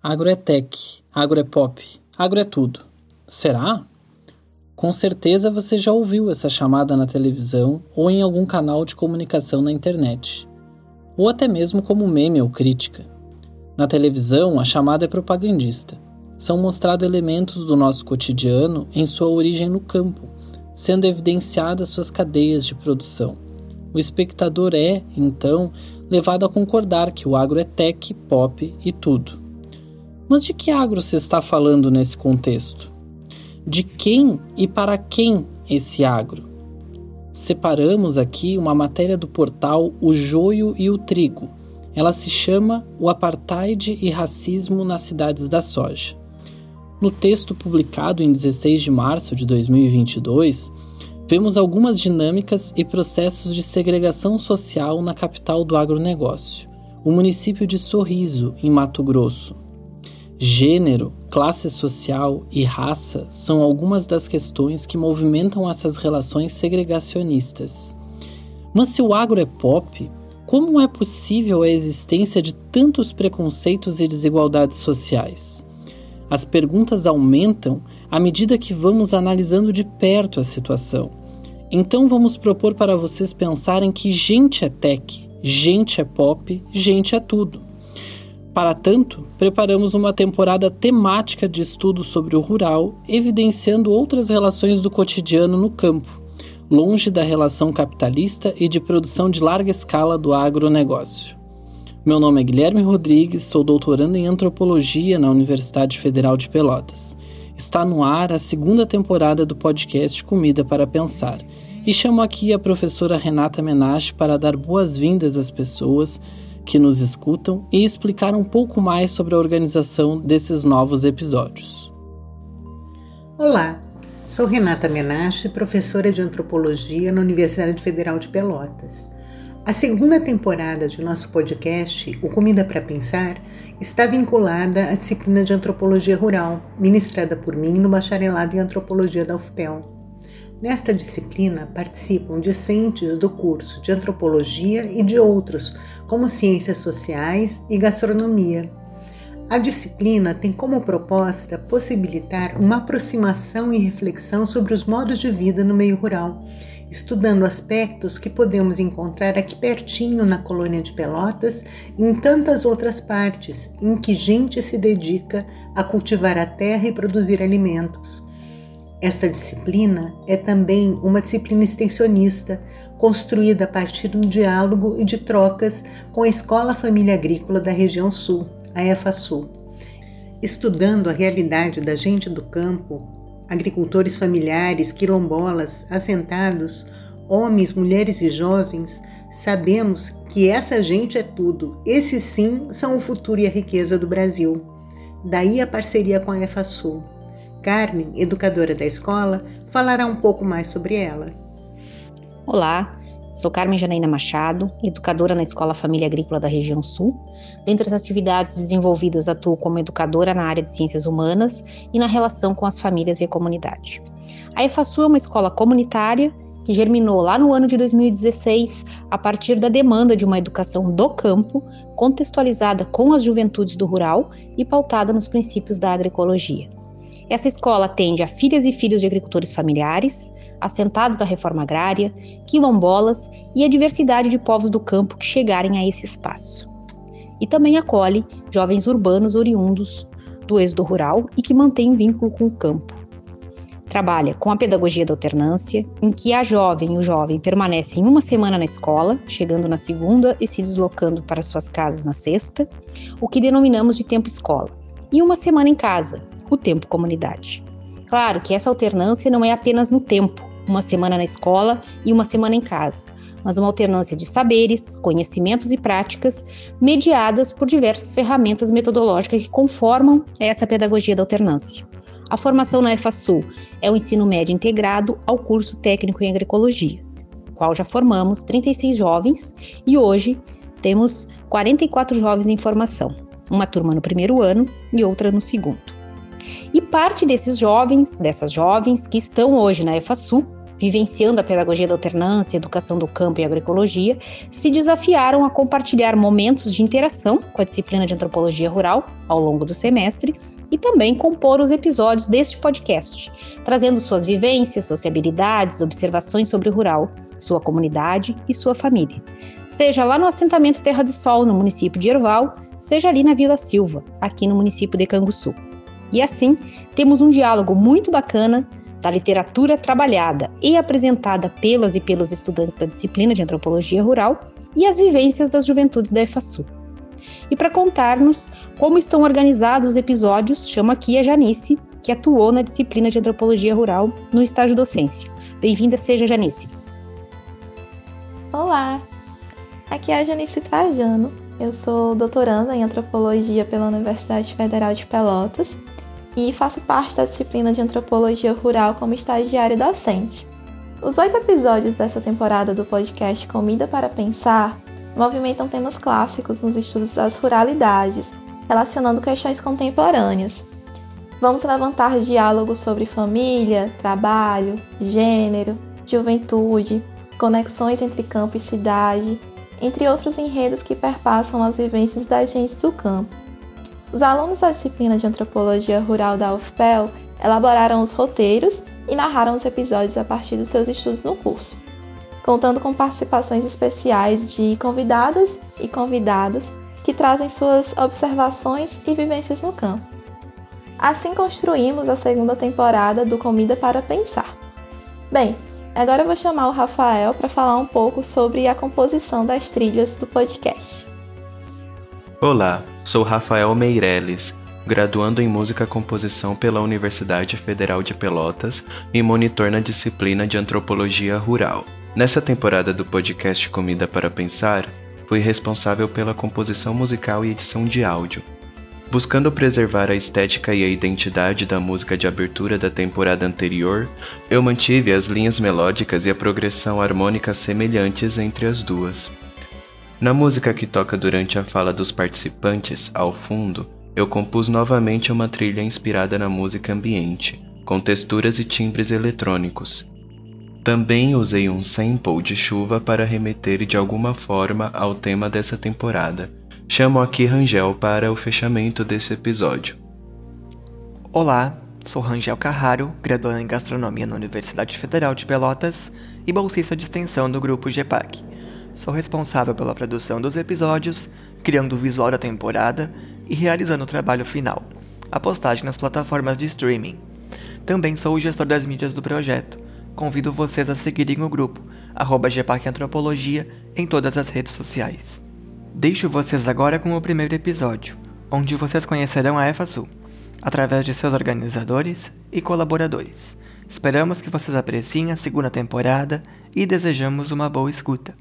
Agro é tech, agro é pop, agro é tudo. Será? Com certeza você já ouviu essa chamada na televisão ou em algum canal de comunicação na internet, ou até mesmo como meme ou crítica. Na televisão, a chamada é propagandista. São mostrados elementos do nosso cotidiano em sua origem no campo, sendo evidenciadas suas cadeias de produção. O espectador é, então, levado a concordar que o agro é tech, pop e tudo. Mas de que agro se está falando nesse contexto? De quem e para quem esse agro? Separamos aqui uma matéria do portal O Joio e o Trigo. Ela se chama O Apartheid e Racismo nas Cidades da Soja. No texto publicado em 16 de março de 2022, vemos algumas dinâmicas e processos de segregação social na capital do agronegócio, o município de Sorriso, em Mato Grosso. Gênero, classe social e raça são algumas das questões que movimentam essas relações segregacionistas. Mas se o agro é pop, como é possível a existência de tantos preconceitos e desigualdades sociais? As perguntas aumentam à medida que vamos analisando de perto a situação. Então vamos propor para vocês pensarem que gente é tech, gente é pop, gente é tudo. Para tanto, preparamos uma temporada temática de estudo sobre o rural, evidenciando outras relações do cotidiano no campo, longe da relação capitalista e de produção de larga escala do agronegócio. Meu nome é Guilherme Rodrigues, sou doutorando em antropologia na Universidade Federal de Pelotas. Está no ar a segunda temporada do podcast Comida para Pensar e chamo aqui a professora Renata Menache para dar boas-vindas às pessoas que nos escutam e explicar um pouco mais sobre a organização desses novos episódios. Olá, sou Renata Menache, professora de antropologia na Universidade Federal de Pelotas. A segunda temporada de nosso podcast, O Comida para Pensar, está vinculada à disciplina de antropologia rural, ministrada por mim no bacharelado em antropologia da UFPEL. Nesta disciplina participam discentes do curso de antropologia e de outros, como ciências sociais e gastronomia. A disciplina tem como proposta possibilitar uma aproximação e reflexão sobre os modos de vida no meio rural, estudando aspectos que podemos encontrar aqui pertinho na colônia de Pelotas e em tantas outras partes em que gente se dedica a cultivar a terra e produzir alimentos. Essa disciplina é também uma disciplina extensionista, construída a partir do diálogo e de trocas com a Escola Família Agrícola da região Sul, a EFASul. Estudando a realidade da gente do campo, agricultores familiares, quilombolas, assentados, homens, mulheres e jovens, sabemos que essa gente é tudo. Esses sim são o futuro e a riqueza do Brasil. Daí a parceria com a EFASul. Carmen, educadora da escola, falará um pouco mais sobre ela. Olá, sou Carmen Janaína Machado, educadora na Escola Família Agrícola da Região Sul. Dentre as atividades desenvolvidas, atuo como educadora na área de ciências humanas e na relação com as famílias e a comunidade. A EFASU é uma escola comunitária que germinou lá no ano de 2016 a partir da demanda de uma educação do campo, contextualizada com as juventudes do rural e pautada nos princípios da agroecologia. Essa escola atende a filhas e filhos de agricultores familiares, assentados da reforma agrária, quilombolas e a diversidade de povos do campo que chegarem a esse espaço. E também acolhe jovens urbanos oriundos do êxodo rural e que mantêm vínculo com o campo. Trabalha com a pedagogia da alternância, em que a jovem e o jovem permanecem uma semana na escola, chegando na segunda e se deslocando para suas casas na sexta, o que denominamos de tempo escola, e uma semana em casa, o tempo comunidade. Claro que essa alternância não é apenas no tempo, uma semana na escola e uma semana em casa, mas uma alternância de saberes, conhecimentos e práticas mediadas por diversas ferramentas metodológicas que conformam essa pedagogia da alternância. A formação na EFASUL é o ensino médio integrado ao curso técnico em agroecologia, qual já formamos 36 jovens e hoje temos 44 jovens em formação, uma turma no primeiro ano e outra no segundo. E parte desses jovens, dessas jovens que estão hoje na EFASU, vivenciando a pedagogia da alternância, educação do campo e agroecologia, se desafiaram a compartilhar momentos de interação com a disciplina de antropologia rural ao longo do semestre e também compor os episódios deste podcast, trazendo suas vivências, sociabilidades, observações sobre o rural, sua comunidade e sua família. Seja lá no assentamento Terra do Sol, no município de Erval, seja ali na Vila Silva, aqui no município de Canguçu. E assim, temos um diálogo muito bacana da literatura trabalhada e apresentada pelas e pelos estudantes da disciplina de antropologia rural e as vivências das juventudes da EFASU. E para contar-nos como estão organizados os episódios, chamo aqui a Janice, que atuou na disciplina de antropologia rural no estágio docência. Bem-vinda seja Janice. Olá, aqui é a Janice Trajano. Eu sou doutoranda em antropologia pela Universidade Federal de Pelotas e faço parte da disciplina de antropologia rural como estagiária docente. Os oito episódios dessa temporada do podcast Comida para Pensar movimentam temas clássicos nos estudos das ruralidades, relacionando questões contemporâneas. Vamos levantar diálogos sobre família, trabalho, gênero, juventude, conexões entre campo e cidade, entre outros enredos que perpassam as vivências das gentes do campo. Os alunos da disciplina de Antropologia Rural da UFPEL elaboraram os roteiros e narraram os episódios a partir dos seus estudos no curso, contando com participações especiais de convidadas e convidados que trazem suas observações e vivências no campo. Assim construímos a segunda temporada do Comida para Pensar. Bem, agora eu vou chamar o Rafael para falar um pouco sobre a composição das trilhas do podcast. Olá, sou Rafael Meireles, graduando em Música Composição pela Universidade Federal de Pelotas e monitor na disciplina de Antropologia Rural. Nessa temporada do podcast Comida para Pensar, fui responsável pela composição musical e edição de áudio. Buscando preservar a estética e a identidade da música de abertura da temporada anterior, eu mantive as linhas melódicas e a progressão harmônica semelhantes entre as duas. Na música que toca durante a fala dos participantes, ao fundo, eu compus novamente uma trilha inspirada na música ambiente, com texturas e timbres eletrônicos. Também usei um sample de chuva para remeter de alguma forma ao tema dessa temporada. Chamo aqui Rangel para o fechamento desse episódio. Olá, sou Rangel Carraro, graduando em Gastronomia na Universidade Federal de Pelotas e bolsista de extensão do grupo GEPAC. Sou responsável pela produção dos episódios, criando o visual da temporada e realizando o trabalho final, a postagem nas plataformas de streaming. Também sou o gestor das mídias do projeto. Convido vocês a seguirem o grupo, arroba Antropologia, em todas as redes sociais. Deixo vocês agora com o primeiro episódio, onde vocês conhecerão a EFASU, através de seus organizadores e colaboradores. Esperamos que vocês apreciem a segunda temporada e desejamos uma boa escuta.